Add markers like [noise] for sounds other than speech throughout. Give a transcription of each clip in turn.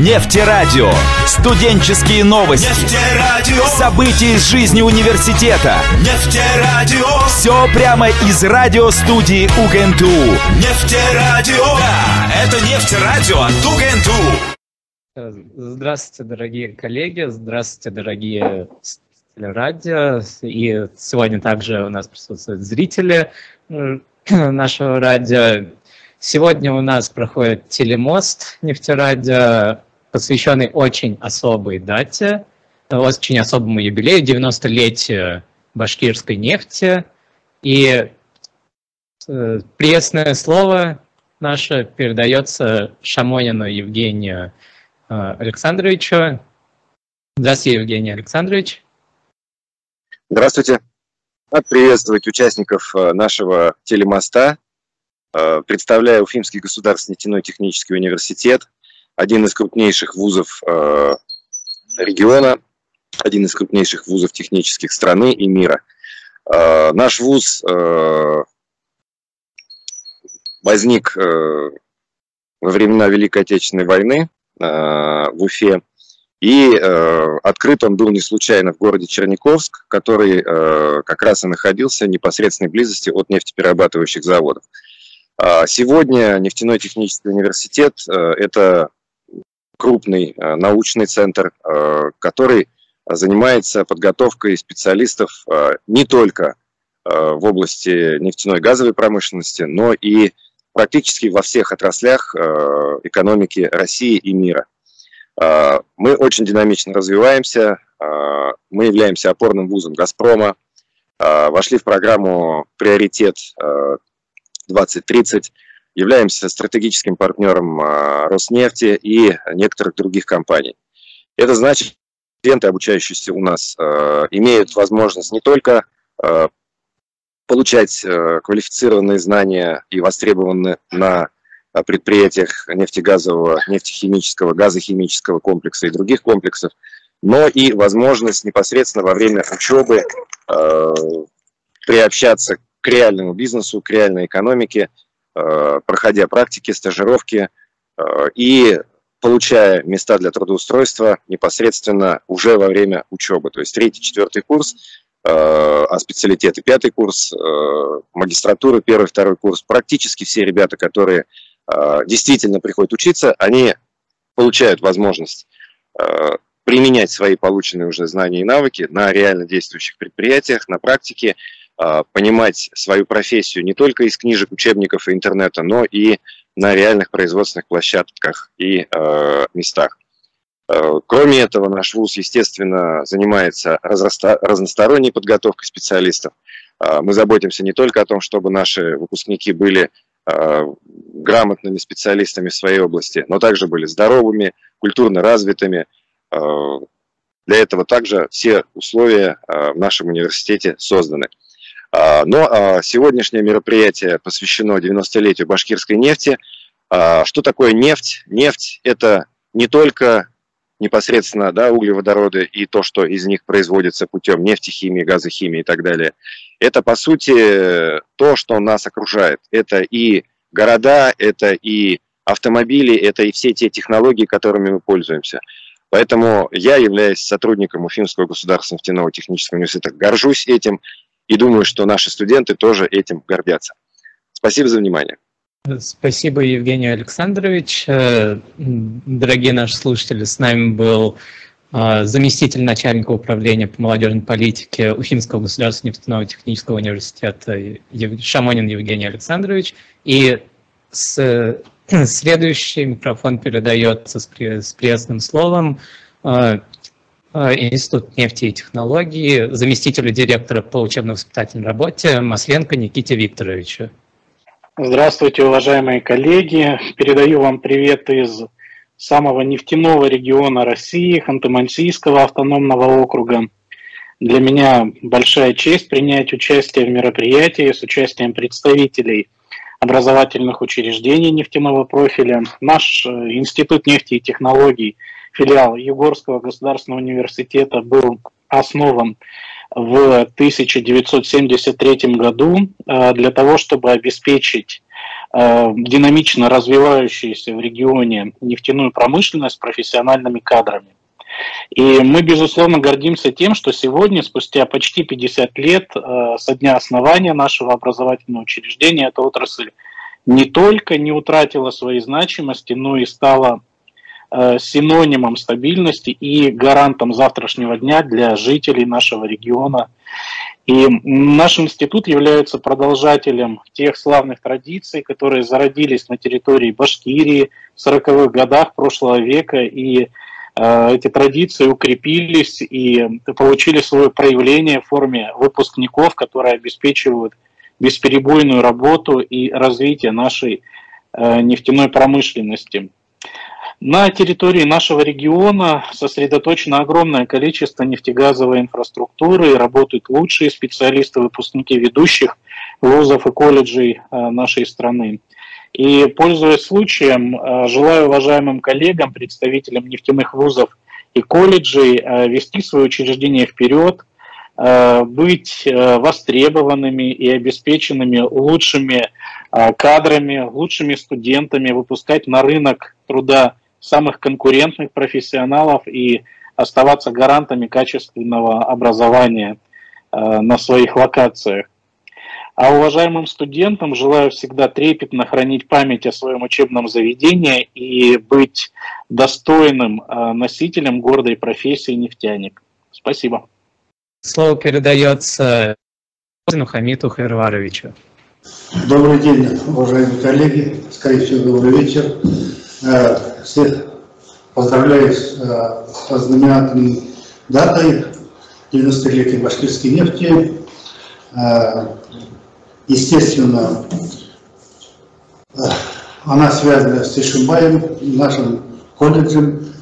Нефтерадио. Студенческие новости. Нефтерадио. События из жизни университета. Нефтерадио. Все прямо из радиостудии УГНТУ. Нефтерадио. Да, это нефтерадио от УГНТУ. Здравствуйте, дорогие коллеги, здравствуйте, дорогие радио. И сегодня также у нас присутствуют зрители [clears throat] нашего радио. Сегодня у нас проходит телемост нефтерадио посвященный очень особой дате, очень особому юбилею, 90-летию башкирской нефти. И э, пресное слово наше передается Шамонину Евгению э, Александровичу. Здравствуйте, Евгений Александрович. Здравствуйте. Рад приветствовать участников э, нашего телемоста. Представляю Уфимский государственный нефтяной технический университет – один из крупнейших вузов э, региона, один из крупнейших вузов технических страны и мира. Э, наш вуз э, возник во времена Великой Отечественной войны в Уфе, и э, открыт он был не случайно в городе Черниковск, который э, как раз и находился в непосредственной близости от нефтеперерабатывающих заводов. А сегодня нефтяной технический университет это крупный э, научный центр, э, который занимается подготовкой специалистов э, не только в области нефтяной газовой промышленности, но и практически во всех отраслях экономики России и мира. Мы очень динамично развиваемся, мы являемся опорным вузом «Газпрома», вошли в программу «Приоритет 2030», являемся стратегическим партнером а, Роснефти и некоторых других компаний. Это значит, студенты, обучающиеся у нас, а, имеют возможность не только а, получать квалифицированные знания и востребованные на предприятиях нефтегазового, нефтехимического, газохимического комплекса и других комплексов, но и возможность непосредственно во время учебы приобщаться к реальному бизнесу, к реальной экономике, Э, проходя практики, стажировки э, и получая места для трудоустройства непосредственно уже во время учебы. То есть третий, четвертый курс, э, а специалитеты пятый курс, магистратура первый, второй курс. Практически все ребята, которые действительно приходят учиться, они получают возможность применять свои полученные уже знания и навыки на реально действующих предприятиях, на практике, понимать свою профессию не только из книжек, учебников и интернета, но и на реальных производственных площадках и э, местах. Э, кроме этого, наш ВУЗ, естественно, занимается разносторонней подготовкой специалистов. Э, мы заботимся не только о том, чтобы наши выпускники были э, грамотными специалистами в своей области, но также были здоровыми, культурно развитыми. Э, для этого также все условия э, в нашем университете созданы. А, но а, сегодняшнее мероприятие посвящено 90-летию башкирской нефти. А, что такое нефть? Нефть – это не только непосредственно да, углеводороды и то, что из них производится путем нефтехимии, газохимии и так далее. Это, по сути, то, что нас окружает. Это и города, это и автомобили, это и все те технологии, которыми мы пользуемся. Поэтому я, являюсь сотрудником Уфимского государственного нефтяного технического университета, горжусь этим и думаю, что наши студенты тоже этим гордятся. Спасибо за внимание. Спасибо, Евгений Александрович. Э, дорогие наши слушатели, с нами был э, заместитель начальника управления по молодежной политике Уфимского государственного нефтяного технического университета Шамонин Евгений Александрович. И с, [clears throat] следующий микрофон передается с, с пресным словом э, Э, Институт нефти и технологий, заместителю директора по учебно-воспитательной работе Масленко Никите Викторовичу. Здравствуйте, уважаемые коллеги. Передаю вам привет из самого нефтяного региона России, Ханты-Мансийского автономного округа. Для меня большая честь принять участие в мероприятии с участием представителей образовательных учреждений нефтяного профиля. Наш э, Институт нефти и технологий – филиал Югорского государственного университета был основан в 1973 году э, для того, чтобы обеспечить динамично развивающуюся в регионе нефтяную промышленность профессиональными кадрами. И мы, безусловно, гордимся тем, что сегодня, спустя почти 50 лет э, со дня основания нашего образовательного учреждения, эта отрасль не только не утратила своей значимости, но и стала э, синонимом стабильности и гарантом завтрашнего дня для жителей нашего региона. И наш институт является продолжателем тех славных традиций, которые зародились на территории Башкирии в 40-х годах прошлого века и Э, эти традиции укрепились и получили свое проявление в форме выпускников, которые обеспечивают бесперебойную работу и развитие нашей э, нефтяной промышленности. На территории нашего региона сосредоточено огромное количество нефтегазовой инфраструктуры, работают лучшие специалисты, выпускники ведущих вузов и колледжей э, нашей страны. И, пользуясь случаем, э, желаю уважаемым коллегам, представителям нефтяных вузов и колледжей э, вести свое учреждение вперед, быть востребованными и обеспеченными лучшими кадрами, лучшими студентами, выпускать на рынок труда самых конкурентных профессионалов и оставаться гарантами качественного образования на своих локациях. А уважаемым студентам желаю всегда трепетно хранить память о своем учебном заведении и быть достойным э, носителем гордой профессии нефтяник. Спасибо. Слово передается Хамиту Хайрваровичу. Добрый день, уважаемые коллеги. Скорее всего, добрый вечер. Э, всех поздравляю с э, знаменательной датой 90-летия башкирской нефти. Естественно, э, она связана с Ишимбаем, нашим колледжем,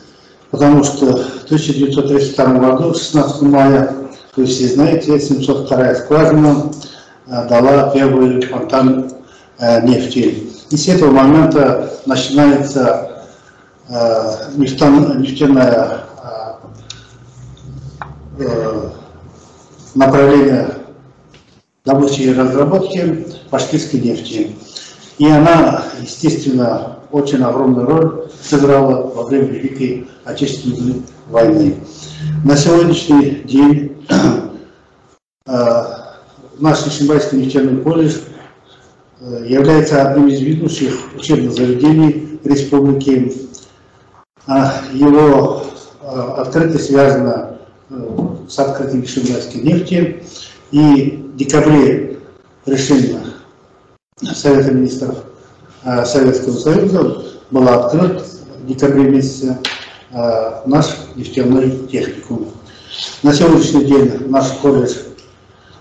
потому что в 1932 году, 16 мая, вы все знаете, 702 скважина дала первый фонтан нефти. И с этого момента начинается нефтяное направление добычи и разработки башкирской нефти. И она, естественно, очень огромную роль сыграла во время Великой Отечественной войны. На сегодняшний день э, наш Ишимбайский нефтяной колледж э, является одним из ведущих учебных заведений республики. А его э, открытие связано с открытием Ишимбайской нефти. И в декабре решение Совета министров э, Советского Союза был открыт в декабре месяце э, наш нефтяной техникум. На сегодняшний день наш колледж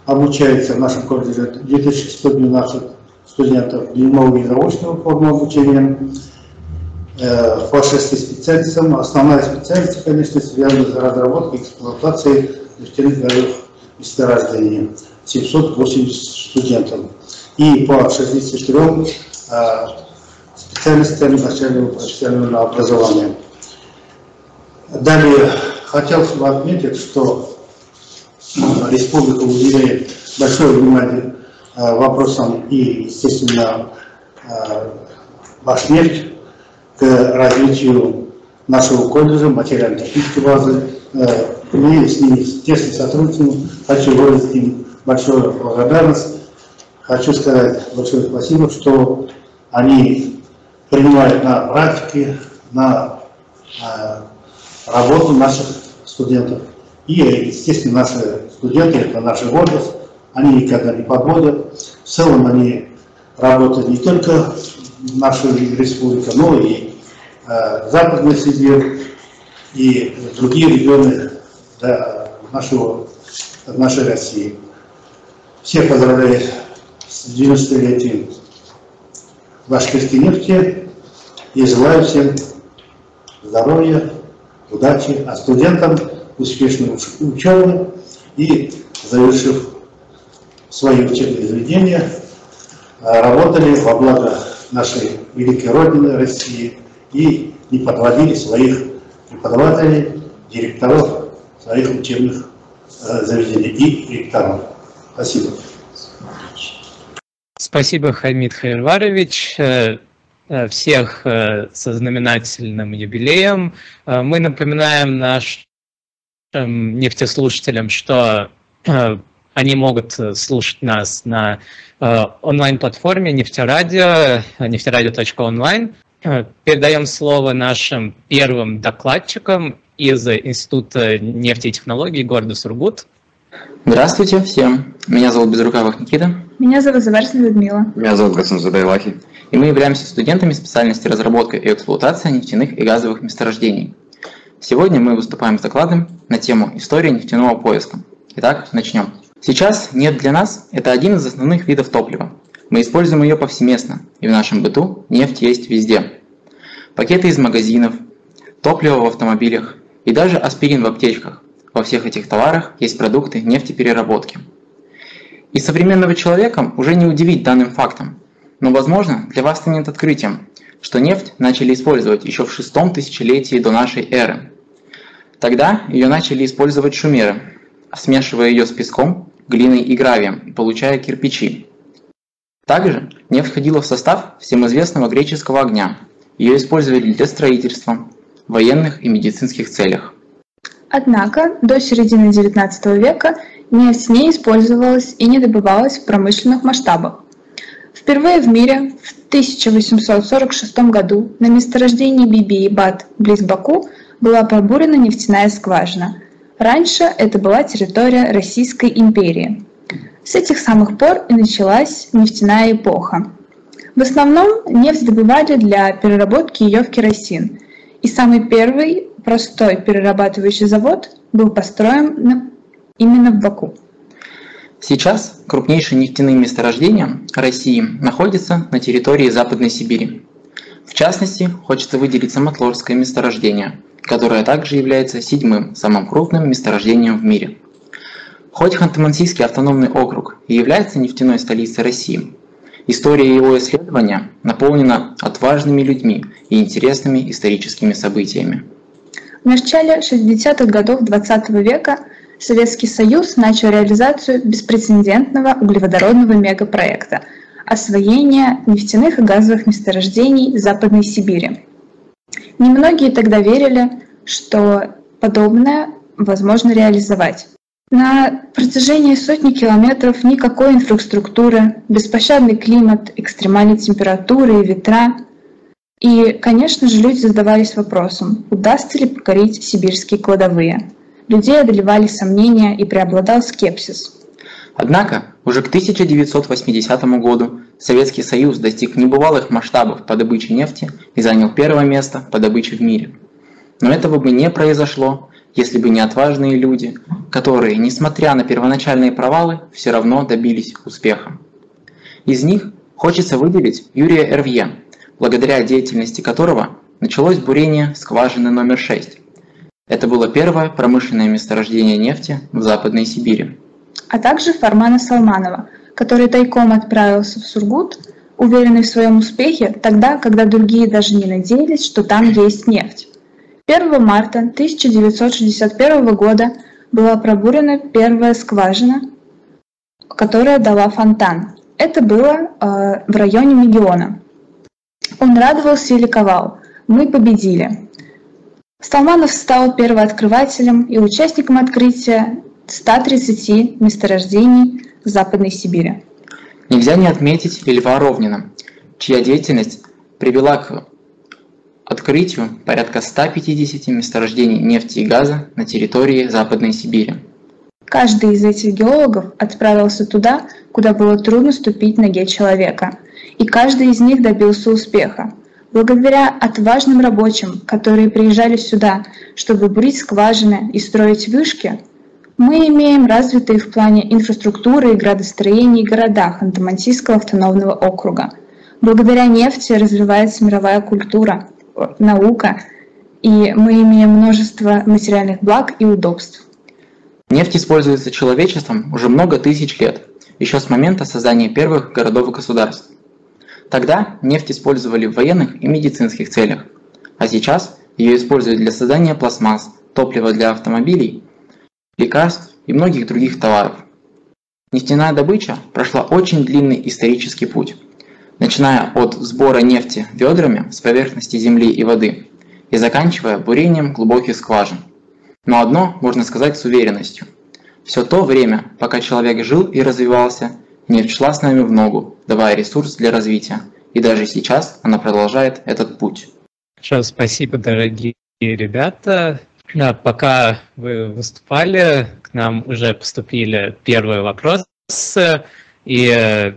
обучается, в нашем колледже 2112 студентов дневного и заочного формы обучения э, по шести специальностям. Основная специальность, конечно, связана с разработкой и эксплуатацией нефтяных газов месторождения, 780 студентов. И по 63 а, специальностям начального профессионального образования. Далее хотел бы отметить, что республика уделяет большое внимание вопросам и, естественно, Башнефть к развитию нашего колледжа, материально-технической базы, мы с ними тесно сотрудничаем. Хочу выразить им большую благодарность. Хочу сказать большое спасибо, что они принимают на практике, на э, работу наших студентов. И, естественно, наши студенты, это наша гордость, они никогда не подводят. В целом они работают не только в республике, но и э, в Западной Сибири и другие регионы да, нашего, нашей России. Всех поздравляю с 90-летием башкирской нефти и желаю всем здоровья, удачи, а студентам успешной учебы и, завершив свои учебные заведения, работали во благо нашей великой Родины России и не подводили своих преподавателей, директоров своих учебных э, заведений и ректоров. Спасибо. Спасибо, Хамид Хайрварович. Э, всех э, со знаменательным юбилеем. Э, мы напоминаем нашим нефтеслушателям, что они могут слушать нас на онлайн-платформе Нефтерадио, нефтерадио.онлайн. Передаем слово нашим первым докладчикам из Института нефти и технологий города Сургут. Здравствуйте всем. Меня зовут Безрукавых Никита. Меня зовут Заварсина Людмила. Меня зовут Гасан Задайлахи и мы являемся студентами специальности разработка и эксплуатация нефтяных и газовых месторождений. Сегодня мы выступаем с докладом на тему истории нефтяного поиска. Итак, начнем. Сейчас нефть для нас – это один из основных видов топлива. Мы используем ее повсеместно, и в нашем быту нефть есть везде. Пакеты из магазинов, топливо в автомобилях и даже аспирин в аптечках. Во всех этих товарах есть продукты нефтепереработки. И современного человека уже не удивить данным фактом, но, возможно, для вас станет открытием, что нефть начали использовать еще в шестом тысячелетии до нашей эры. Тогда ее начали использовать шумеры, смешивая ее с песком, глиной и гравием, получая кирпичи. Также нефть входила в состав всем известного греческого огня. Ее использовали для строительства, военных и медицинских целях. Однако до середины XIX века нефть не использовалась и не добывалась в промышленных масштабах. Впервые в мире в 1846 году на месторождении Биби и Бат близ Баку была пробурена нефтяная скважина. Раньше это была территория Российской империи. С этих самых пор и началась нефтяная эпоха. В основном нефть добывали для переработки ее в керосин. И самый первый простой перерабатывающий завод был построен именно в Баку. Сейчас крупнейшие нефтяные месторождения России находятся на территории Западной Сибири. В частности, хочется выделить Самотлорское месторождение, которое также является седьмым самым крупным месторождением в мире. Хоть Ханты-Мансийский автономный округ и является нефтяной столицей России, история его исследования наполнена отважными людьми и интересными историческими событиями. В начале 60-х годов XX -го века Советский Союз начал реализацию беспрецедентного углеводородного мегапроекта – освоение нефтяных и газовых месторождений Западной Сибири. Немногие тогда верили, что подобное возможно реализовать. На протяжении сотни километров никакой инфраструктуры, беспощадный климат, экстремальные температуры и ветра. И, конечно же, люди задавались вопросом, удастся ли покорить сибирские кладовые – людей одолевали сомнения и преобладал скепсис. Однако, уже к 1980 году Советский Союз достиг небывалых масштабов по добыче нефти и занял первое место по добыче в мире. Но этого бы не произошло, если бы не отважные люди, которые, несмотря на первоначальные провалы, все равно добились успеха. Из них хочется выделить Юрия Эрвье, благодаря деятельности которого началось бурение скважины номер 6, это было первое промышленное месторождение нефти в Западной Сибири. А также Фармана Салманова, который тайком отправился в Сургут, уверенный в своем успехе тогда, когда другие даже не надеялись, что там есть нефть. 1 марта 1961 года была пробурена первая скважина, которая дала фонтан. Это было э, в районе Мегиона. Он радовался и ликовал. Мы победили. Столманов стал первооткрывателем и участником открытия 130 месторождений Западной Сибири. Нельзя не отметить и Льва Ровнина, чья деятельность привела к открытию порядка 150 месторождений нефти и газа на территории Западной Сибири. Каждый из этих геологов отправился туда, куда было трудно ступить ноге человека, и каждый из них добился успеха – Благодаря отважным рабочим, которые приезжали сюда, чтобы бурить скважины и строить вышки, мы имеем развитые в плане инфраструктуры и градостроения города Ханты-Мансийского автономного округа. Благодаря нефти развивается мировая культура, наука, и мы имеем множество материальных благ и удобств. Нефть используется человечеством уже много тысяч лет, еще с момента создания первых городов и государств. Тогда нефть использовали в военных и медицинских целях, а сейчас ее используют для создания пластмасс, топлива для автомобилей, лекарств и многих других товаров. Нефтяная добыча прошла очень длинный исторический путь, начиная от сбора нефти ведрами с поверхности земли и воды и заканчивая бурением глубоких скважин. Но одно можно сказать с уверенностью. Все то время, пока человек жил и развивался, нефть шла с нами в ногу, давая ресурс для развития, и даже сейчас она продолжает этот путь. Хорошо, спасибо, дорогие ребята. Да, пока вы выступали, к нам уже поступили первые вопросы, и э,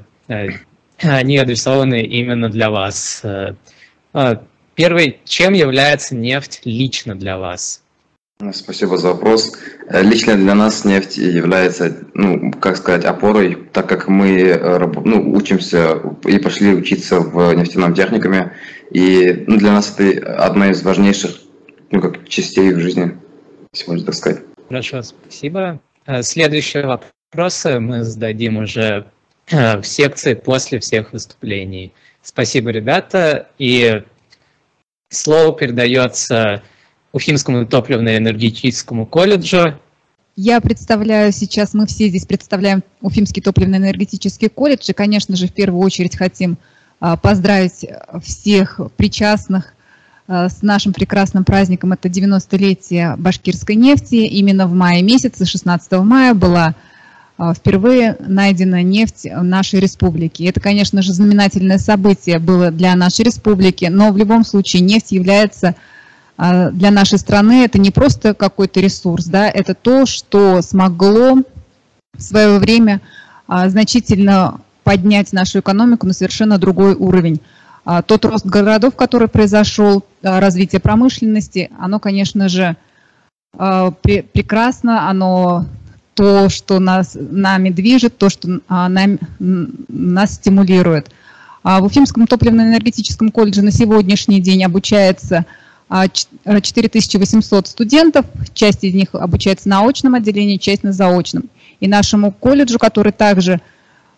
они адресованы именно для вас. Э, первый, чем является нефть лично для вас? Спасибо за вопрос. Э, лично для нас нефть является, ну, как сказать, опорой, так как мы ну, учимся и пошли учиться в нефтяном техникуме. И ну, для нас это одна из важнейших ну, как частей в жизни, если можно так сказать. Хорошо, спасибо. Э, следующие вопросы мы зададим уже э, в секции после всех выступлений. Спасибо, ребята. И слово передается Уфимскому топливно-энергетическому колледжу. Я представляю сейчас, мы все здесь представляем Уфимский топливно-энергетический колледж. И, конечно же, в первую очередь хотим а, поздравить всех причастных с нашим прекрасным праздником. Это 90-летие башкирской нефти. Именно в мае месяце, 16 мая, была э, впервые найдена нефть в нашей республике. Это, конечно же, знаменательное событие было для нашей республики, но в любом случае нефть является э, для нашей страны, это не просто какой-то ресурс, да, это то, что смогло в свое время значительно поднять нашу экономику на совершенно другой уровень. А, тот рост городов, который произошел, а, развитие промышленности, оно, конечно же, а, прекрасно, оно то, что нас, нами движет, то, что нам, нас стимулирует. В Уфимском топливно-энергетическом колледже на сегодняшний день обучается 4800 студентов, часть из них обучается на очном отделении, часть на заочном. И нашему колледжу, который также а,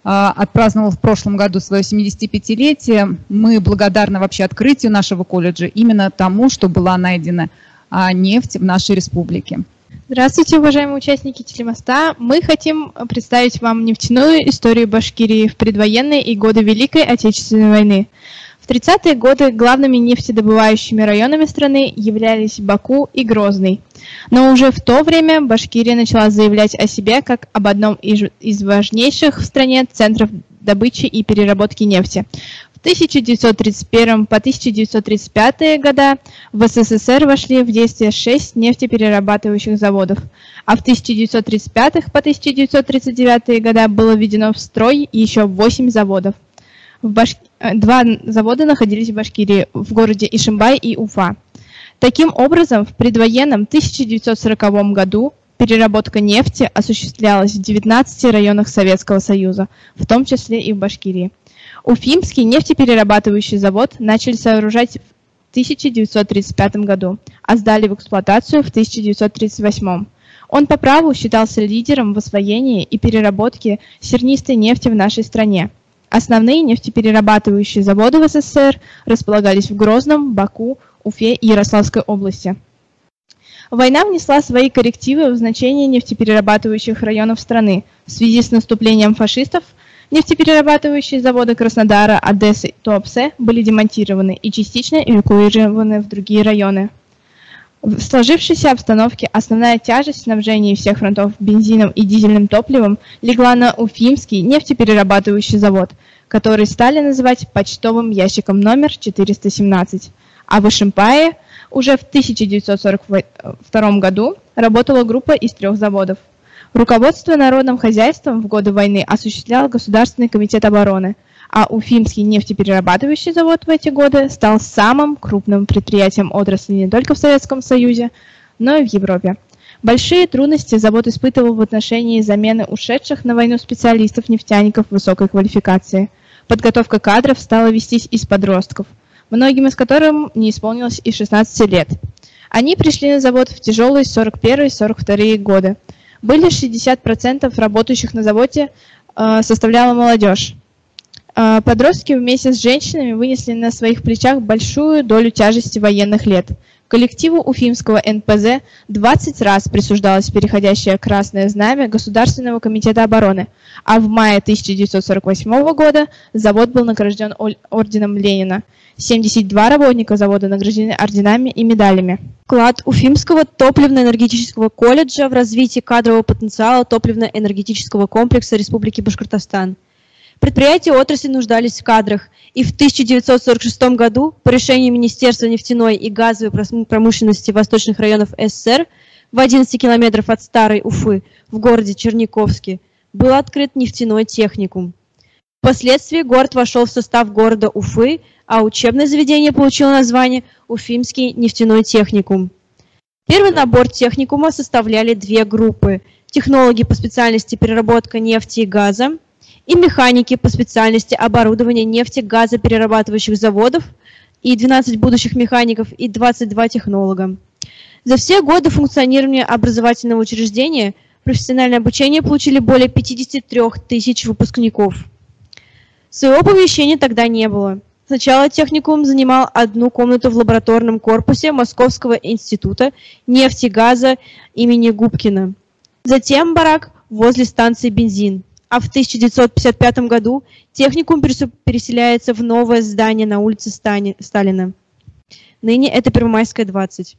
отпраздновал в прошлом году свое 75-летие. Мы благодарны вообще открытию нашего колледжа именно тому, что была найдена а, нефть в нашей республике. Здравствуйте, уважаемые участники телемоста. Мы хотим представить вам нефтяную историю Башкирии в предвоенные и годы Великой Отечественной войны. В 30-е годы главными нефтедобывающими районами страны являлись Баку и Грозный. Но уже в то время Башкирия начала заявлять о себе как об одном из важнейших в стране центров добычи и переработки нефти. В 1931 по 1935 года в СССР вошли в действие шесть нефтеперерабатывающих заводов, а в 1935 по 1939 года было введено в строй еще восемь заводов. В Баш... Э, два завода находились в Башкирии, в городе Ишимбай и Уфа. Таким образом, в предвоенном 1940 году переработка нефти осуществлялась в 19 районах Советского Союза, в том числе и в Башкирии. Уфимский нефтеперерабатывающий завод начали сооружать в 1935 году, а сдали в эксплуатацию в 1938. Он по праву считался лидером в освоении и переработке сернистой нефти в нашей стране – Основные нефтеперерабатывающие заводы в СССР располагались в Грозном, Баку, Уфе и Ярославской области. Война внесла свои коррективы в значение нефтеперерабатывающих районов страны. В связи с наступлением фашистов нефтеперерабатывающие заводы Краснодара, Одессы и Туапсе были демонтированы и частично эвакуированы в другие районы. В сложившейся обстановке основная тяжесть снабжения всех фронтов бензином и дизельным топливом легла на Уфимский нефтеперерабатывающий завод, который стали называть почтовым ящиком номер 417. А в Ишимпае уже в 1942 году работала группа из трех заводов. Руководство народным хозяйством в годы войны осуществлял Государственный комитет обороны – а Уфимский нефтеперерабатывающий завод в эти годы стал самым крупным предприятием отрасли не только в Советском Союзе, но и в Европе. Большие трудности завод испытывал в отношении замены ушедших на войну специалистов-нефтяников высокой квалификации. Подготовка кадров стала вестись из подростков, многим из которых не исполнилось и 16 лет. Они пришли на завод в тяжелые 41-42 годы. Были 60% работающих на заводе э, составляла молодежь. А, подростки вместе с женщинами вынесли на своих плечах большую долю тяжести военных лет. Коллективу Уфимского НПЗ 20 раз присуждалось переходящее красное знамя Государственного комитета обороны, а в мае 1948 года завод был награжден орденом Ленина. 72 работника завода награждены орденами и медалями. Вклад Уфимского топливно-энергетического колледжа в развитие кадрового потенциала топливно-энергетического комплекса Республики Башкортостан. Предприятия отрасли нуждались в кадрах, и в 1946 году по решению Министерства нефтяной и газовой промышленности восточных районов СССР в 11 километров от Старой Уфы в городе Черниковске был открыт нефтяной техникум. Впоследствии город вошел в состав города Уфы, а учебное заведение получило название Уфимский нефтяной техникум. Первый набор техникума составляли две группы – технологи по специальности переработка нефти и газа – и механики по специальности оборудования нефтегазоперерабатывающих заводов и 12 будущих механиков и 22 технолога. За все годы функционирования образовательного учреждения профессиональное обучение получили более 53 тысяч выпускников. Своего помещения тогда не было. Сначала техникум занимал одну комнату в лабораторном корпусе Московского института нефти и газа имени Губкина. Затем барак возле станции «Бензин» а в 1955 году техникум переселяется в новое здание на улице Сталина. Ныне это Первомайская, 20.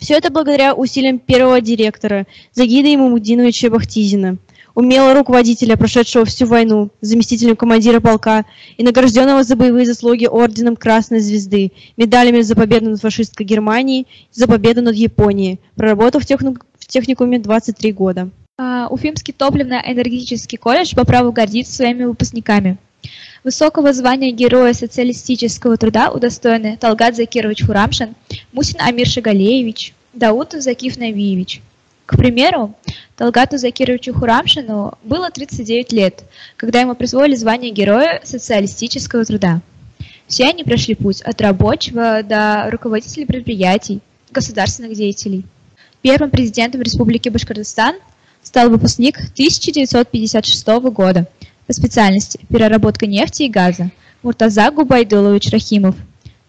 Все это благодаря усилиям первого директора Загида Имамудиновича Бахтизина, умелого руководителя, прошедшего всю войну, заместителем командира полка и награжденного за боевые заслуги орденом Красной Звезды, медалями за победу над фашистской Германией, за победу над Японией, проработав в техникуме 23 года. А, Уфимский топливно-энергетический колледж по праву гордится своими выпускниками. Высокого звания Героя социалистического труда удостоены Талгат Закирович Хурамшин, Мусин Амир Шагалеевич, Даутов Закиф Навиевич. К примеру, Талгату Закировичу Хурамшину было 39 лет, когда ему присвоили звание Героя социалистического труда. Все они прошли путь от рабочего до руководителей предприятий, государственных деятелей. Первым президентом Республики Башкортостан стал выпускник 1956 года по специальности переработка нефти и газа Муртаза Губайдулович Рахимов,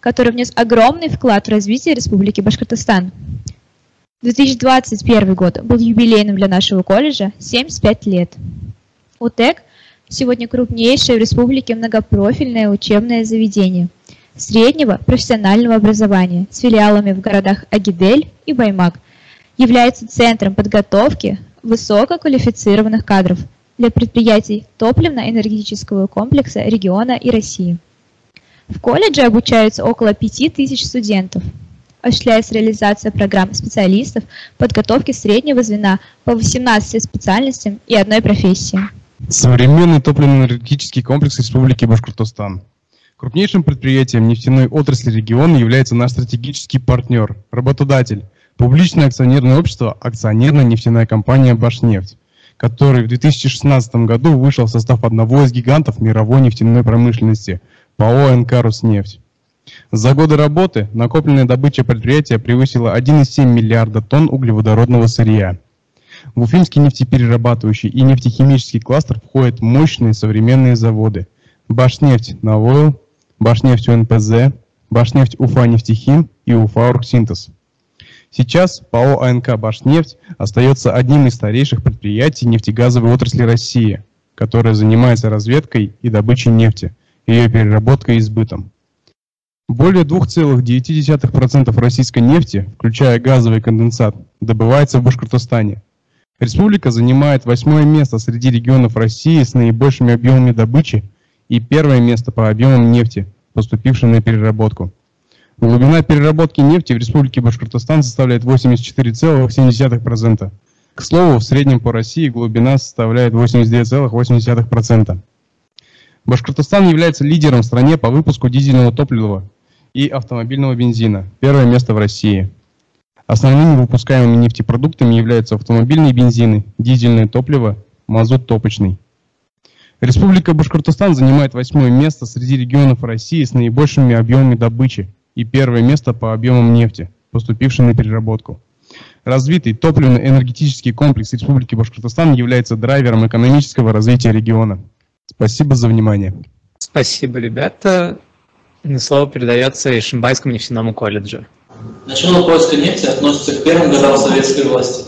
который внес огромный вклад в развитие Республики Башкортостан. 2021 год был юбилейным для нашего колледжа 75 лет. УТЭК сегодня крупнейшее в республике многопрофильное учебное заведение среднего профессионального образования с филиалами в городах Агидель и Баймак, является центром подготовки высококвалифицированных кадров для предприятий топливно-энергетического комплекса региона и России. В колледже обучаются около 5000 студентов. Осуществляется реализация программ специалистов подготовки среднего звена по 18 специальностям и одной профессии. Современный топливно-энергетический комплекс Республики Башкортостан. Крупнейшим предприятием нефтяной отрасли региона является наш стратегический партнер, работодатель, Публичное акционерное общество «Акционерная нефтяная компания «Башнефть», который в 2016 году вышел в состав одного из гигантов мировой нефтяной промышленности – ПАО «НК Роснефть». За годы работы накопленная добыча предприятия превысила 1,7 миллиарда тонн углеводородного сырья. В Уфимский нефтеперерабатывающий и нефтехимический кластер входят мощные современные заводы «Башнефть Навойл», «Башнефть УНПЗ», «Башнефть Уфа нефтехим» и «Уфа Оргсинтез». Сейчас ПАО АНК «Башнефть» остается одним из старейших предприятий нефтегазовой отрасли России, которая занимается разведкой и добычей нефти, ее переработкой и сбытом. Более 2,9% российской нефти, включая газовый конденсат, добывается в Башкортостане. Республика занимает восьмое место среди регионов России с наибольшими объемами добычи и первое место по объемам нефти, поступившей на переработку. Глубина переработки нефти в Республике Башкортостан составляет 84,7%. К слову, в среднем по России глубина составляет 89,8%. Башкортостан является лидером в стране по выпуску дизельного топлива и автомобильного бензина. Первое место в России. Основными выпускаемыми нефтепродуктами являются автомобильные бензины, дизельное топливо, мазут топочный. Республика Башкортостан занимает восьмое место среди регионов России с наибольшими объемами добычи и первое место по объемам нефти, поступившей на переработку. Развитый топливно-энергетический комплекс Республики Башкортостан является драйвером экономического развития региона. Спасибо за внимание. Спасибо, ребята. Слово передается Ишимбайскому нефтяному колледжу. Начало поиска нефти относится к первым годам советской власти.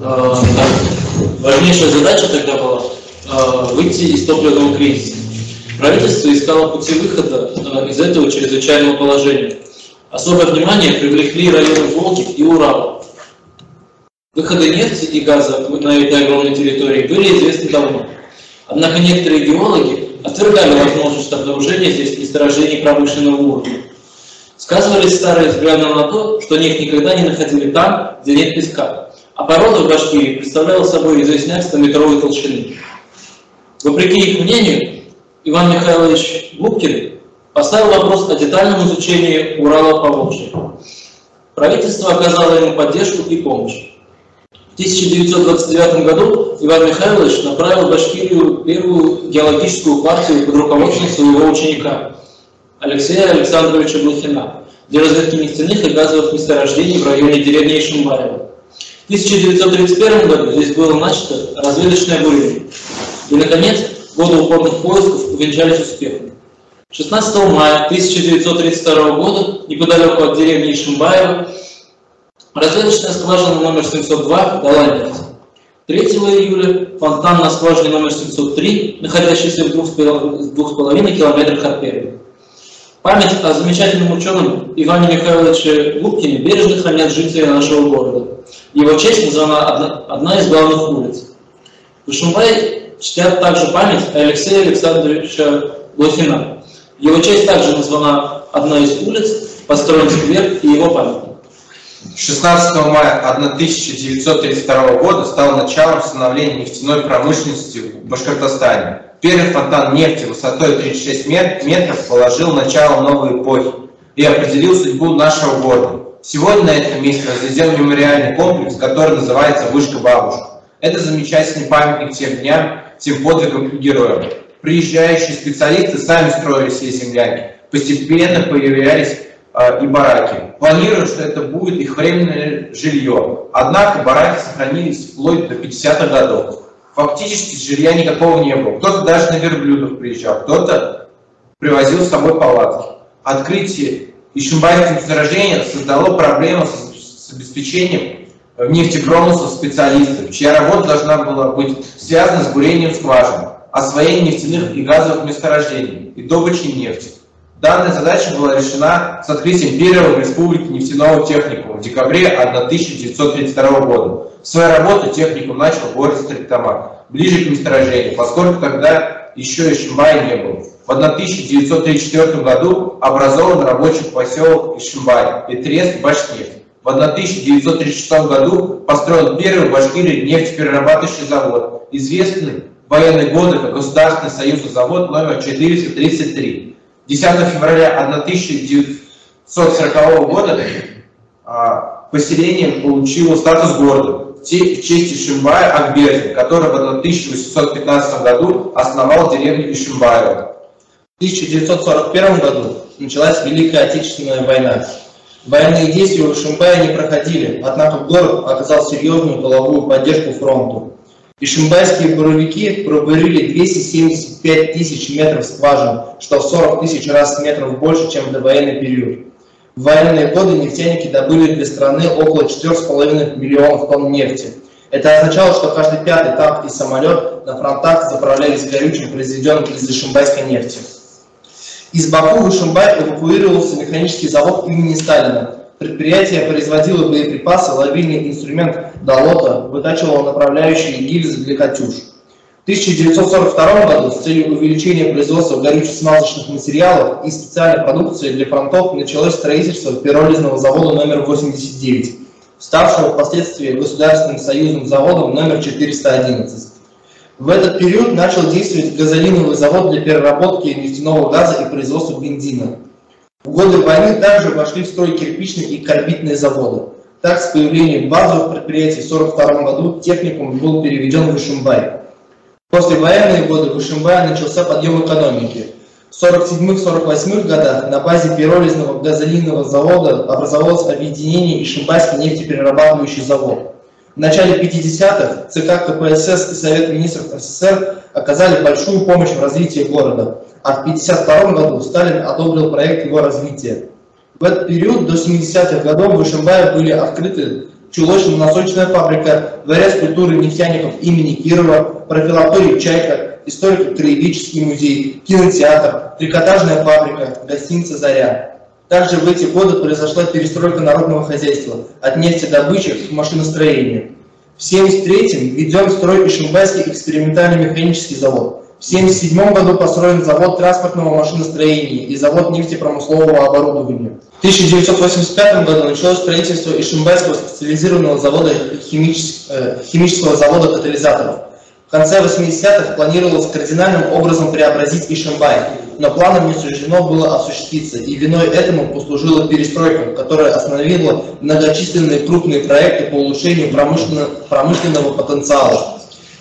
Э, важнейшая задача тогда была э, выйти из топливного кризиса. Правительство искало пути выхода из этого чрезвычайного положения. Особое внимание привлекли районы Волги и Урала. Выходы нефти и газа на этой огромной территории были известны давно. Однако некоторые геологи отвергали возможность обнаружения здесь месторождений промышленного уровня. Сказывались старые взгляды на то, что нефть никогда не находили там, где нет песка, а порода в Башкирии представляла собой известняк 100-метровой толщины. Вопреки их мнению, Иван Михайлович Губкин поставил вопрос о детальном изучении Урала по Волжье. Правительство оказало ему поддержку и помощь. В 1929 году Иван Михайлович направил в Башкирию первую геологическую партию под руководством своего ученика Алексея Александровича Блохина для разведки нефтяных и газовых месторождений в районе деревни Ишимбаева. В 1931 году здесь было начато разведочное бурение. И, наконец, годы упорных поисков увенчались успехом. 16 мая 1932 года, неподалеку от деревни Ишимбаева, разведочная скважина номер 702 дала нефть. 3 июля фонтан на скважине номер 703, находящийся в 2,5 километрах от первой. Память о замечательном ученом Иване Михайловиче Губкине бережно хранят жители нашего города. Его честь названа одна, одна из главных улиц. В Ишимбае чтят также память Алексея Александровича Блохина. Его честь также названа одна из улиц, построен сквер и его памятник. 16 мая 1932 года стал началом становления нефтяной промышленности в Башкортостане. Первый фонтан нефти высотой 36 метров положил начало новой эпохи и определил судьбу нашего города. Сегодня на этом месте возведен мемориальный комплекс, который называется «Вышка бабушка». Это замечательный памятник тем дням, тем подвигам и героям. Приезжающие специалисты сами строили все землянки. Постепенно появлялись э, и бараки. Планируют, что это будет их временное жилье. Однако бараки сохранились вплоть до 50-х годов. Фактически жилья никакого не было. Кто-то даже на верблюдах приезжал, кто-то привозил с собой палатки. Открытие Ишимбайского месторождения создало проблему с обеспечением нефтепромысла специалистов, чья работа должна была быть связана с бурением скважин освоение нефтяных и газовых месторождений и добычей нефти. Данная задача была решена с открытием первого в Республике нефтяного техникума в декабре 1932 года. Свою работу техникум начал в городе Стриктамак, ближе к месторождению, поскольку тогда еще Ишимбай не было. В 1934 году образован рабочий поселок Ишимбай и трест Башнефть. В 1936 году построен первый в Башкирии нефтеперерабатывающий завод, известный военные годы как Государственный союзный завод номер 433. 10 февраля 1940 года а, поселение получило статус города в честь Ишимбая Акбердин, который в 1815 году основал деревню Ишимбаева. В 1941 году началась Великая Отечественная война. Военные действия в Ишимбае не проходили, однако город оказал серьезную головую поддержку фронту. Ишимбайские буровики пробурили 275 тысяч метров скважин, что в 40 тысяч раз метров больше, чем в довоенный период. В военные годы нефтяники добыли для страны около 4,5 миллионов тонн нефти. Это означало, что каждый пятый танк и самолет на фронтах заправлялись горючим, произведенным из ишимбайской нефти. Из Баку в Ишимбай эвакуировался механический завод имени Сталина, Предприятие производило боеприпасы, ловильный инструмент долота, вытачивало направляющие гильзы для «Катюш». В 1942 году с целью увеличения производства горюче-смазочных материалов и специальной продукции для фронтов началось строительство пиролизного завода номер 89, ставшего впоследствии Государственным союзным заводом номер 411. В этот период начал действовать газолиновый завод для переработки нефтяного газа и производства бензина. В годы войны также вошли в строй кирпичные и карбидные заводы. Так, с появлением базовых предприятий в 1942 году техникум был переведен в Ишимбай. После военные годы в Ишимбае начался подъем экономики. В 1947-1948 годах на базе пиролизного газолинового завода образовалось объединение Ишимбайский нефтеперерабатывающий завод. В начале 50-х ЦК КПСС и Совет министров СССР оказали большую помощь в развитии города, а в 1952 году Сталин одобрил проект его развития. В этот период до 70-х годов в Ишимбае были открыты чулочно-носочная фабрика, дворец культуры нефтяников имени Кирова, профилакторий «Чайка», историко-краеведческий музей, кинотеатр, трикотажная фабрика, гостиница «Заря». Также в эти годы произошла перестройка народного хозяйства от нефтедобычи к машиностроению. В 1973-м введен в строй Ишимбайский экспериментальный механический завод. В 1977 году построен завод транспортного машиностроения и завод нефтепромыслового оборудования. В 1985 году началось строительство Ишимбайского специализированного завода химичес... э, химического завода катализаторов. В конце 80-х планировалось кардинальным образом преобразить Ишимбай, но планам не суждено было осуществиться, и виной этому послужила перестройка, которая остановила многочисленные крупные проекты по улучшению промышленно... промышленного потенциала.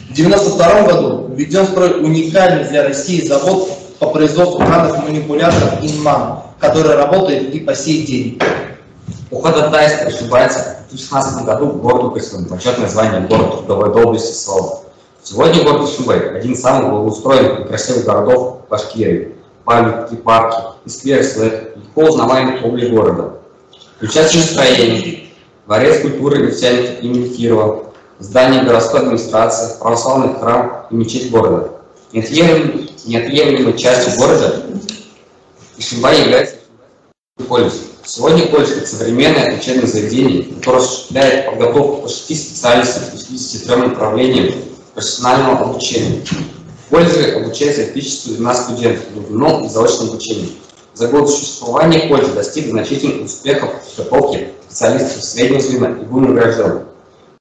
В 1992 году введен в уникальный для России завод по производству газовых манипуляторов «Инман», который работает и по сей день. Уход от Дайска ошибается. В 2016 году городу присвоено почетное звание город трудовой доблести слова. Сегодня город Ишимбай – один из самых благоустроенных и красивых городов Башкирии. Памятники, парки и скверы легко узнаваемый облик города. Включательное строение, дворец культуры нефтяников имени Кирова, здание городской администрации, православный храм и мечеть города. Неотъемлемой, неотъемлемой частью города Ишимбай является колледж. Сегодня колледж – это современное учебное заведение, которое осуществляет подготовку по шести специальностям и 53 направлениям профессионального обучения. Колледже обучается 1112 студентов в дневном и заочном обучении. За год существования колледж достиг значительных успехов в подготовке специалистов среднего звена и был награжден.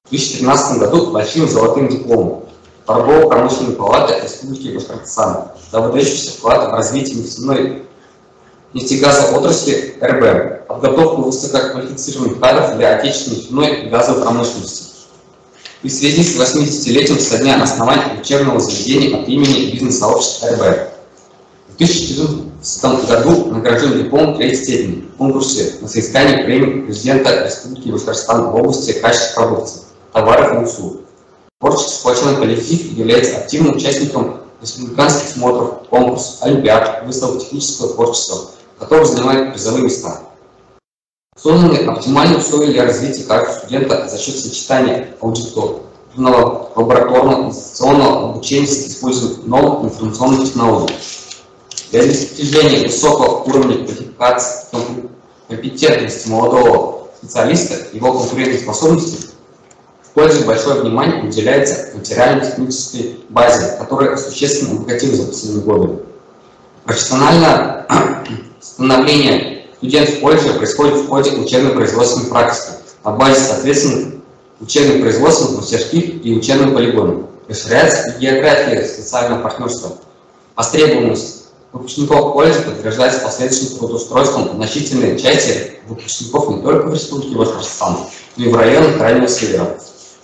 В 2013 году большим золотым дипломом Торгово-промышленной палаты Республики Башкортостан за выдающийся вклад в развитие нефтяной нефтегазовой отрасли РБ, подготовку высококвалифицированных кадров для отечественной нефтяной и газовой промышленности. И в связи с 80-летием со дня основания учебного заведения от имени бизнес-сообщества РБ. В 2014 году награжден диплом третьей степени в конкурсе на соискание премии президента Республики Башкортостан в области качества продукции, товаров и услуг. Творческий сплоченный коллектив является активным участником республиканских смотров, конкурсов, олимпиад, выставок технического творчества, которые занимают призовые места. Созданы оптимальные условия для развития каждого студента за счет сочетания аудиторного, лабораторного, институционного обучения с использованием новых информационных технологий. Для достижения высокого уровня квалификации, компетентности молодого специалиста, его конкурентной способности, в колледже большое внимание уделяется материально-технической базе, которая существенно обогатилась за последние годы. Профессиональное [clears throat] становление студентов колледжа происходит в ходе учебно-производственной практики на базе соответственных учебно-производственных мастерских и учебных полигонов. Расширяется и география специального партнерства. Востребованность выпускников колледжа подтверждается последующим трудоустройством значительной части выпускников не только в Республике Башкортостан, но и в районах Крайнего Севера.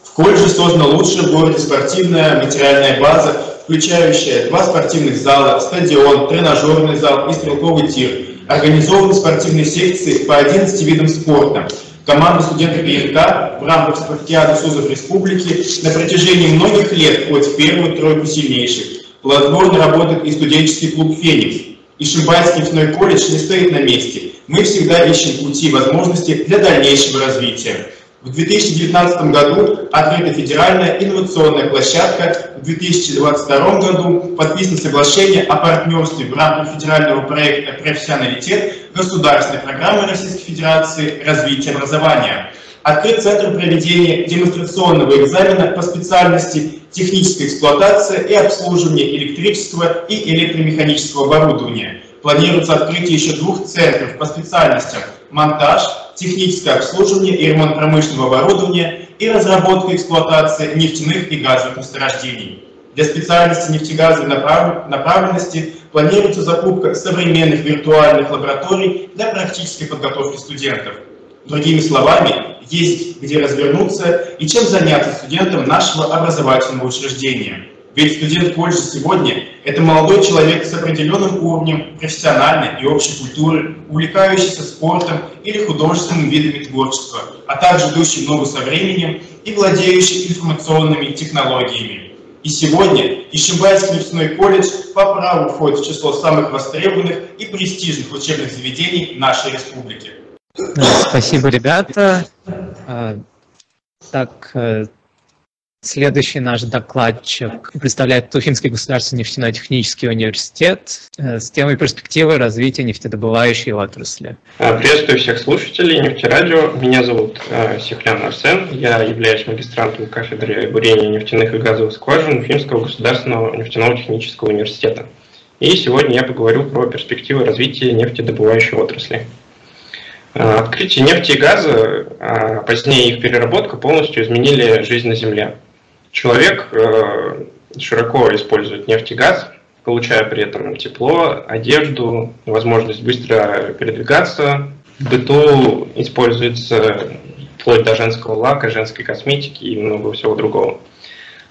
В колледже создана лучшая в городе спортивная материальная база, включающая два спортивных зала, стадион, тренажерный зал и стрелковый тир. Организованы спортивные секции по 11 видам спорта. Команда студентов ИРК в рамках спартакиады СУЗов Республики на протяжении многих лет входит первую тройку сильнейших. Плодотворно работает и студенческий клуб «Феникс». И Шимбайский нефтяной колледж не стоит на месте. Мы всегда ищем пути и возможности для дальнейшего развития. В 2019 году открыта федеральная инновационная площадка. В 2022 году подписано соглашение о партнерстве в рамках федерального проекта «Профессионалитет» государственной программы Российской Федерации развития образования. Открыт Центр проведения демонстрационного экзамена по специальности техническая эксплуатация и обслуживание электрического и электромеханического оборудования. Планируется открытие еще двух центров по специальностям монтаж, техническое обслуживание и ремонт промышленного оборудования и разработка и эксплуатация нефтяных и газовых месторождений. Для специальности нефтегазовой направленности планируется закупка современных виртуальных лабораторий для практической подготовки студентов. Другими словами, есть где развернуться и чем заняться студентам нашего образовательного учреждения. Ведь студент колледжа сегодня – это молодой человек с определенным уровнем профессиональной и общей культуры, увлекающийся спортом или художественными видами творчества, а также идущий в ногу со временем и владеющий информационными технологиями. И сегодня Ишимбайский нефтяной колледж по праву входит в число самых востребованных и престижных учебных заведений нашей республики. Спасибо, ребята. А, так, э, Следующий наш докладчик представляет Туфимский государственный нефтяно-технический университет э, с темой перспективы развития нефтедобывающей отрасли. А, приветствую всех слушателей нефтерадио. Меня зовут э, Сихлян Арсен. Я являюсь магистрантом кафедры бурения нефтяных и газовых скважин Уфимского государственного нефтяного технического университета. И сегодня я поговорю про перспективы развития нефтедобывающей отрасли. Открытие нефти и газа, а позднее их переработка полностью изменили жизнь на Земле. Человек э, широко использует нефть и газ, получая при этом тепло, одежду, возможность быстро передвигаться. В быту используется вплоть до женского лака, женской косметики и много всего другого.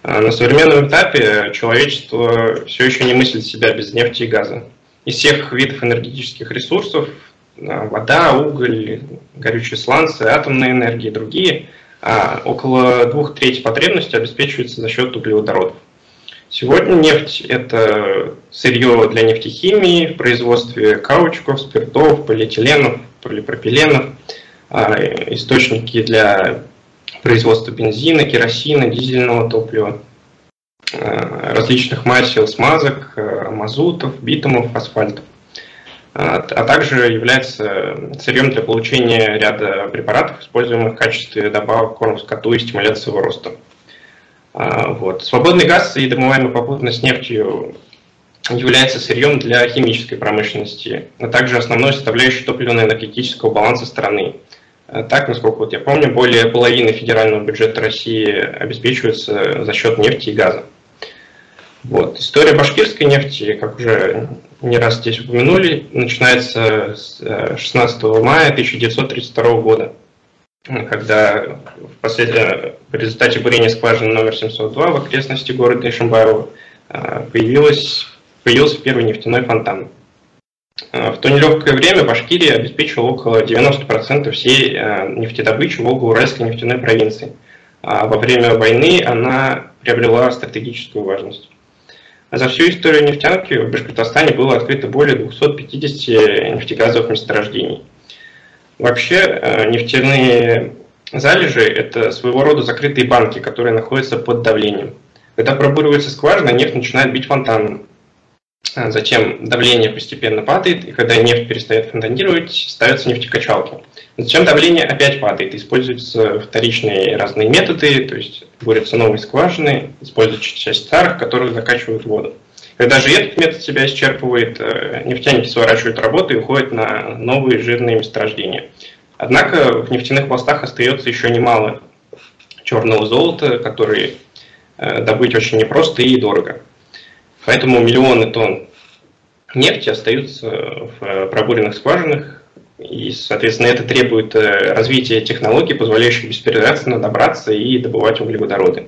А на современном этапе человечество все еще не мыслит себя без нефти и газа. Из всех видов энергетических ресурсов вода, уголь, горючие сланцы, атомная энергия и другие – а около двух третей потребностей обеспечивается за счет углеводородов. Сегодня нефть – это сырье для нефтехимии в производстве каучуков, спиртов, полиэтиленов, полипропиленов, а, источники для производства бензина, керосина, дизельного топлива, а, различных масел, смазок, мазутов, битумов, асфальтов. А, а также является сырьем для получения ряда препаратов, используемых в качестве добавок корм скоту и стимуляции его роста. А, вот. Свободный газ и домываемый попутно с нефтью является сырьем для химической промышленности, а также основной составляющей топливно-энергетического баланса страны. А, так, насколько вот я помню, более половины федерального бюджета России обеспечивается за счет нефти и газа. Вот. История башкирской нефти, как уже не раз здесь упомянули, начинается с 16 э, мая 1932 года, когда впоследствии в результате бурения скважины номер 702 в окрестности города Ишимбаева э, появилась, появился первый нефтяной фонтан. Э, в то нелегкое время Башкирия обеспечивала около 90% всей нефтедобычи Волго-Уральской нефтяной провинции. А во время войны она приобрела стратегическую важность. За всю историю нефтянки в Башкортостане было открыто более 250 нефтегазовых месторождений. Вообще э, нефтяные залежи – это своего рода закрытые банки, которые находятся под давлением. Когда пробуривается скважина, нефть начинает бить фонтаном. Затем давление постепенно падает, и когда нефть перестает фонтанировать, ставятся нефтекачалки. Затем давление опять падает, используются вторичные разные методы, то есть бурятся новые скважины, используются часть старых, которые закачивают воду. Когда же этот метод себя исчерпывает, э, нефтяники сворачивают работу и уходят на новые жирные месторождения. Однако в нефтяных пластах остается еще немало черного золота, который э, добыть очень непросто и дорого. Поэтому миллионы тонн нефти остаются в э, пробуренных скважинах, и, соответственно, это требует э, развития технологий, позволяющих беспрепятственно добраться и добывать углеводороды.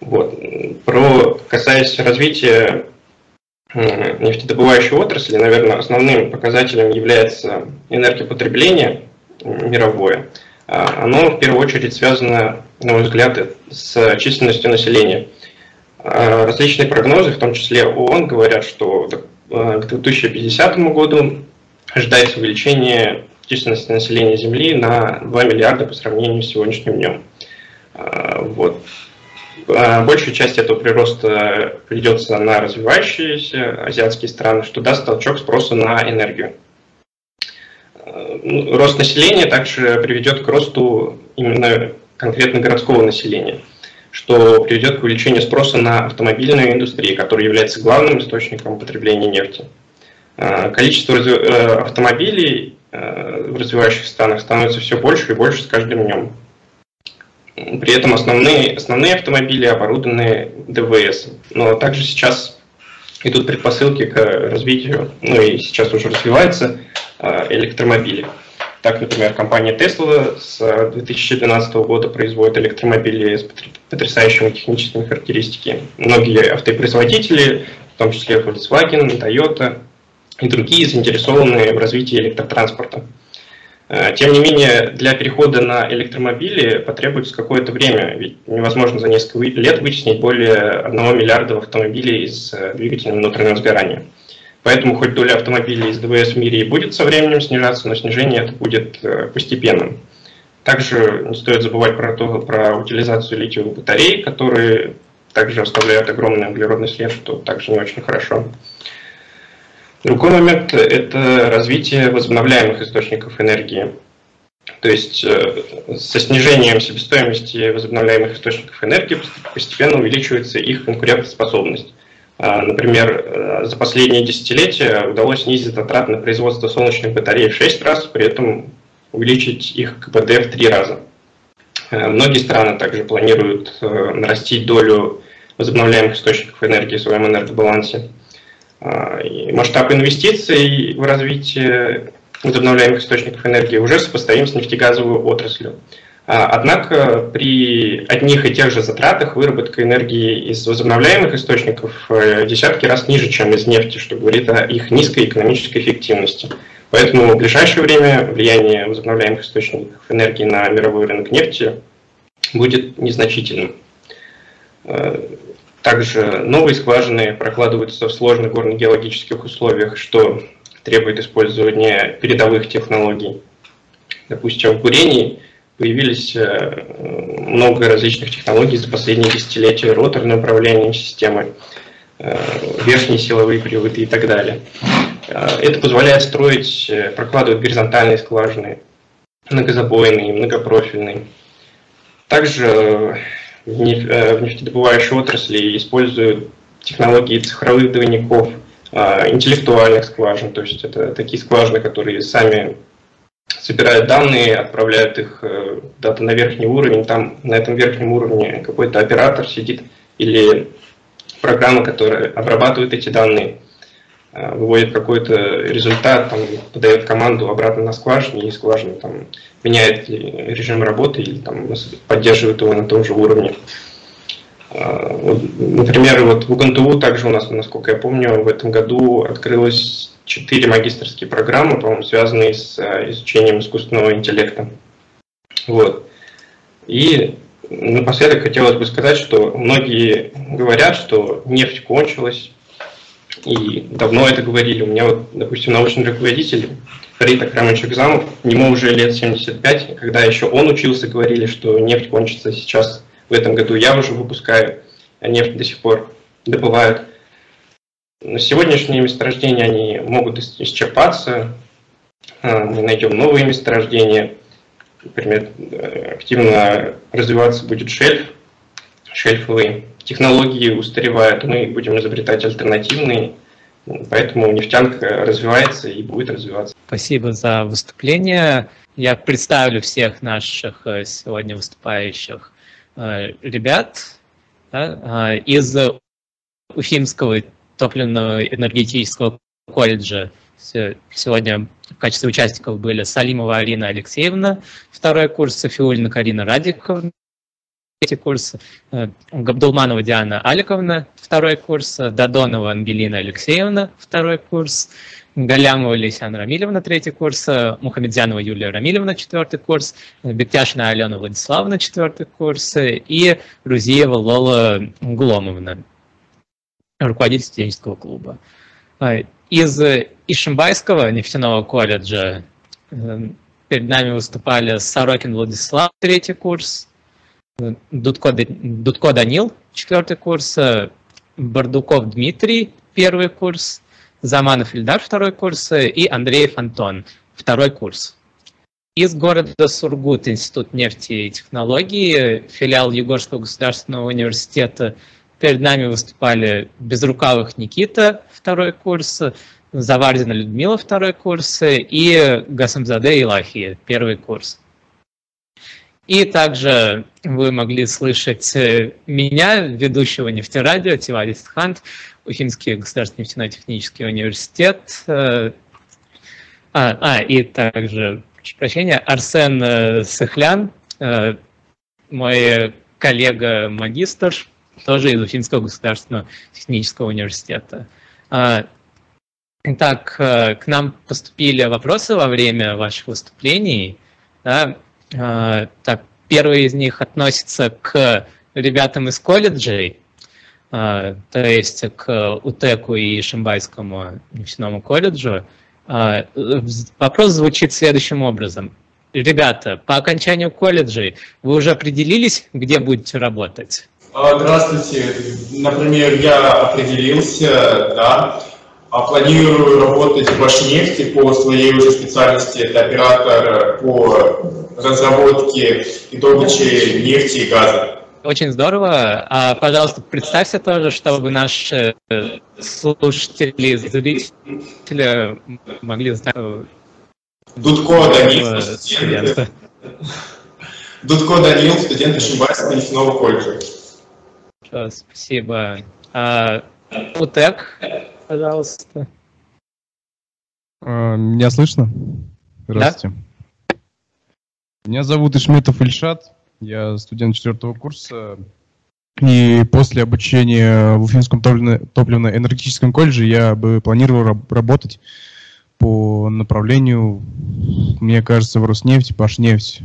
Вот. Про, касаясь развития нефтедобывающей отрасли, наверное, основным показателем является энергопотребление мировое. А, оно в первую очередь связано, на мой взгляд, с численностью населения. А, различные прогнозы, в том числе ООН, говорят, что к 2050 году ожидается увеличение численности населения Земли на 2 миллиарда по сравнению с сегодняшним днем. А, вот. А, большая часть этого прироста придется на развивающиеся азиатские страны, что даст толчок спроса на энергию. Ну, рост населения также приведет к росту именно конкретно городского населения, что приведет к увеличению спроса на автомобильную индустрию, которая является главным источником потребления нефти. Э, количество э, автомобилей э, в развивающихся странах становится все больше и больше с каждым днем. При этом основные, основные автомобили оборудованы ДВС. Но также сейчас идут предпосылки к развитию, ну и сейчас уже развивается электромобили. Так, например, компания Tesla с 2012 года производит электромобили с потрясающими техническими характеристиками. Многие автопроизводители, в том числе Volkswagen, Toyota, и другие заинтересованные в развитии электротранспорта. Э, тем не менее, для перехода на электромобили потребуется какое-то время, ведь невозможно за несколько лет вычислить более 1 миллиарда автомобилей с э, двигателем внутреннего сгорания. Поэтому хоть доля автомобилей из ДВС в мире и будет со временем снижаться, но снижение это будет э, постепенным. Также не стоит забывать про, то, про утилизацию литиевых батарей, которые также оставляют огромный углеродный след, что также не очень хорошо. Другой момент – это развитие возобновляемых источников энергии. То есть э, со снижением себестоимости возобновляемых источников энергии постепенно увеличивается их конкурентоспособность. А, например, э, за последние десятилетия удалось снизить затраты на производство солнечных батарей в 6 раз, при этом увеличить их КПД в 3 раза. Э, многие страны также планируют нарастить долю возобновляемых источников энергии в своем энергобалансе. А, масштаб инвестиций в развитие возобновляемых источников энергии уже сопоставим с нефтегазовой отраслью. А, однако при одних и тех же затратах выработка энергии из возобновляемых источников э, десятки раз ниже, чем из нефти, что говорит о их низкой экономической эффективности. Поэтому в ближайшее время влияние возобновляемых источников энергии на мировой рынок нефти будет незначительным. Э, также новые скважины прокладываются в сложных горно-геологических условиях, что требует использования передовых технологий. Допустим, в бурении появились э, много различных технологий за последние десятилетия, роторное управление системой, э, верхние силовые приводы и так далее. Э, это позволяет строить, прокладывать горизонтальные скважины, многозабойные, многопрофильные. Также в нефтедобывающей отрасли используют технологии цифровых двойников, интеллектуальных скважин, то есть это такие скважины, которые сами собирают данные, отправляют их э, куда-то на верхний уровень, там на этом верхнем уровне какой-то оператор сидит или программа, которая обрабатывает эти данные, э, выводит какой-то результат, там, подает команду обратно на скважине, и скважина там, меняет режим работы или там, поддерживает его на том же уровне. А, например, вот в УГНТУ также у нас, насколько я помню, в этом году открылось четыре магистрские программы, по-моему, связанные с а, изучением искусственного интеллекта. Вот. И напоследок хотелось бы сказать, что многие говорят, что нефть кончилась, и давно это говорили. У меня, вот, допустим, научный руководитель Фарид Акрамович Экзамов, ему уже лет 75, когда еще он учился, говорили, что нефть кончится сейчас в этом году я уже выпускаю, а нефть до сих пор добывают. Сегодняшние месторождения они могут исчерпаться, а, мы найдем новые месторождения, например, активно развиваться будет шельф, шельфовые технологии устаревают, мы будем изобретать альтернативные, поэтому нефтянка развивается и будет развиваться. Спасибо за выступление. Я представлю всех наших э, сегодня выступающих Э, ребят э, из Уфимского топливного энергетического колледжа. Сегодня в качестве участников были Салимова Арина Алексеевна, второй курс, Софиулина Карина Радиковна, третий курс, э, Габдулманова Диана Аликовна, второй курс, Дадонова Ангелина Алексеевна, второй курс, Галямова Лисяна Рамилевна, третий курс, Мухамедзянова Юлия Рамилевна, четвертый курс, Бектяшина Алена Владиславовна, четвертый курс, и Рузиева Лола Гуломовна, руководитель студенческого клуба. А, из Ишимбайского нефтяного колледжа э, перед нами выступали Сорокин Владислав, третий курс, Дудко, Дудко Данил, четвертый курс, Бардуков Дмитрий, первый курс, Заманов Ильдар, второй курс, и Андреев Антон, второй курс. Из города Сургут Институт нефти и технологий, филиал Егорского государственного университета. Перед нами выступали Безрукавых Никита, второй курс, Завардина Людмила, второй курс, и Гасамзаде Илахия, первый курс. И также вы могли слышать меня, ведущего нефтерадио, Тивадис Хант, Уфимский государственный нефтяной технический университет. Э, а, а и также, прошу прощения, Арсен э, Сыхлян, э, мой коллега-магистр, тоже из Уфимского государственного технического университета. А, Итак, к нам поступили вопросы во время ваших выступлений. Да? Так, первый из них относится к ребятам из колледжей, то есть к УТЭКу и Шимбайскому нефтяному колледжу. Вопрос звучит следующим образом. Ребята, по окончанию колледжей вы уже определились, где будете работать? Здравствуйте. Например, я определился, да, а планирую работать в Башнефти по своей уже специальности. Это оператор по разработке и добыче нефти и газа. Очень здорово. А, пожалуйста, представься тоже, чтобы наши слушатели, зрители могли знать. Дудко Данил, студент. Дудко Данил, студент Ишимбайского нефтяного колледжа. Спасибо. А, УТЭК, пожалуйста. А, меня слышно? Здравствуйте. Да? Меня зовут Ишметов Ильшат. Я студент четвертого курса. И после обучения в Уфимском топливно-энергетическом колледже я бы планировал работать по направлению, мне кажется, в Роснефть, Пашнефть,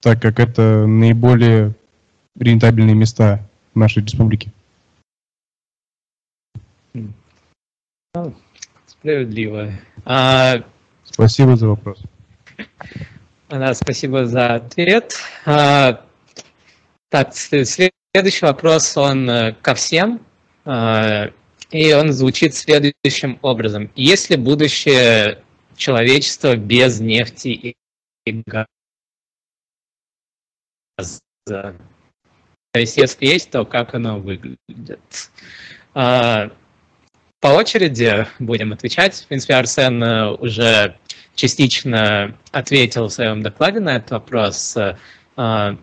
так как это наиболее рентабельные места нашей республике. Справедливо. А... Спасибо за вопрос. Да, спасибо за ответ. А, так, следующий вопрос, он э, ко всем, а, и он звучит следующим образом. Есть ли будущее человечества без нефти и газа? То есть, если есть, то как оно выглядит? А, по очереди будем отвечать. В принципе, Арсен э, уже частично ответил в своем докладе на этот вопрос. А,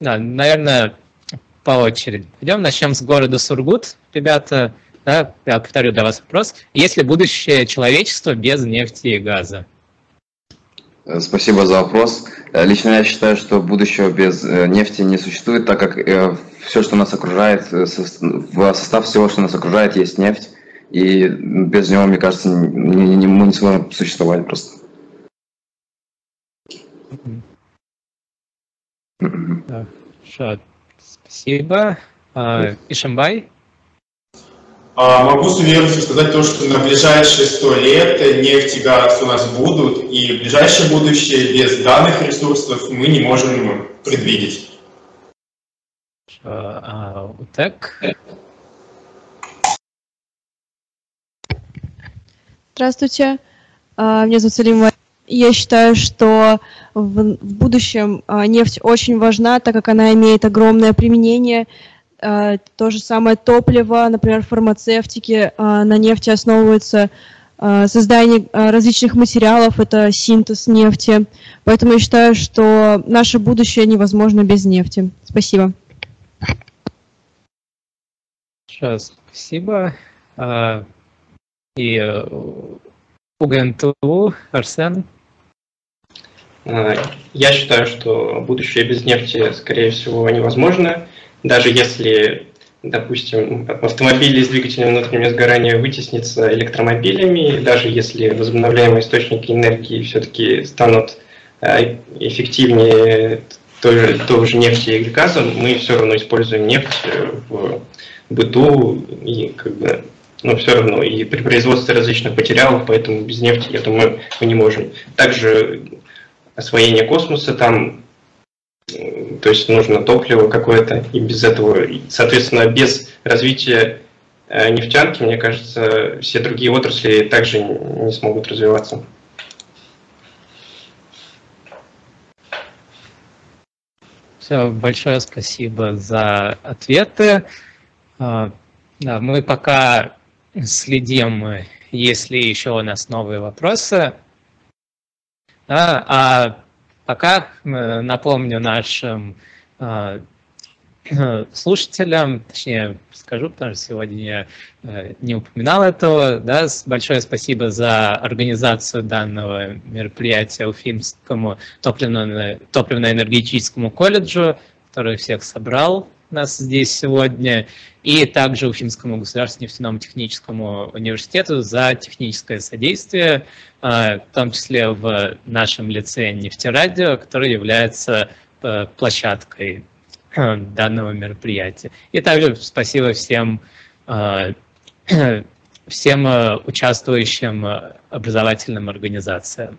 да, наверное, по очереди. Пойдем, начнем с города Сургут. Ребята, да, я повторю для вас вопрос. Есть ли будущее человечества без нефти и газа? Спасибо за вопрос. Лично я считаю, что будущего без э, нефти не существует, так как э, все, что нас окружает, в состав всего, что нас окружает, есть нефть. И без него, мне кажется, мы не сможем существовать просто. Хорошо, спасибо. А, Ишамбай? А, могу с уверенностью сказать то, что на ближайшие сто лет нефть и газ у нас будут, и в ближайшее будущее без данных ресурсов мы не можем предвидеть. А, УТЭК? Здравствуйте, а, меня зовут Салима. Я считаю, что в, будущем а, нефть очень важна, так как она имеет огромное применение. А, то же самое топливо, например, фармацевтики на нефти основывается создание различных материалов, это синтез нефти. Поэтому я считаю, что наше будущее невозможно без нефти. Спасибо. Сейчас, спасибо. И э, УГНТУ, Арсен? Э, я считаю, что будущее без нефти, скорее всего, невозможно. Даже если, допустим, автомобили с двигателем внутреннего сгорания вытеснятся электромобилями, даже если возобновляемые источники энергии все-таки станут э, эффективнее той же, нефти и газа, мы все равно используем нефть в быту и как бы но все равно и при производстве различных материалов, поэтому без нефти, я думаю, мы не можем. Также освоение космоса там, то есть нужно топливо какое-то, и без этого, соответственно, без развития э, нефтянки, мне кажется, все другие отрасли также не смогут развиваться. Все, большое спасибо за ответы. А, да, мы пока следим, если еще у нас новые вопросы. Да, а пока э, напомню нашим э, слушателям, точнее скажу, потому что сегодня я э, не упоминал этого, да, большое спасибо за организацию данного мероприятия Уфимскому топливно-энергетическому колледжу, который всех собрал. Нас здесь сегодня, и также Уфимскому государственному нефтяному техническому университету за техническое содействие, в том числе в нашем лице «Нефтерадио», который является площадкой данного мероприятия. И также спасибо всем [clears throat] всем э, участвующим э, образовательным организациям.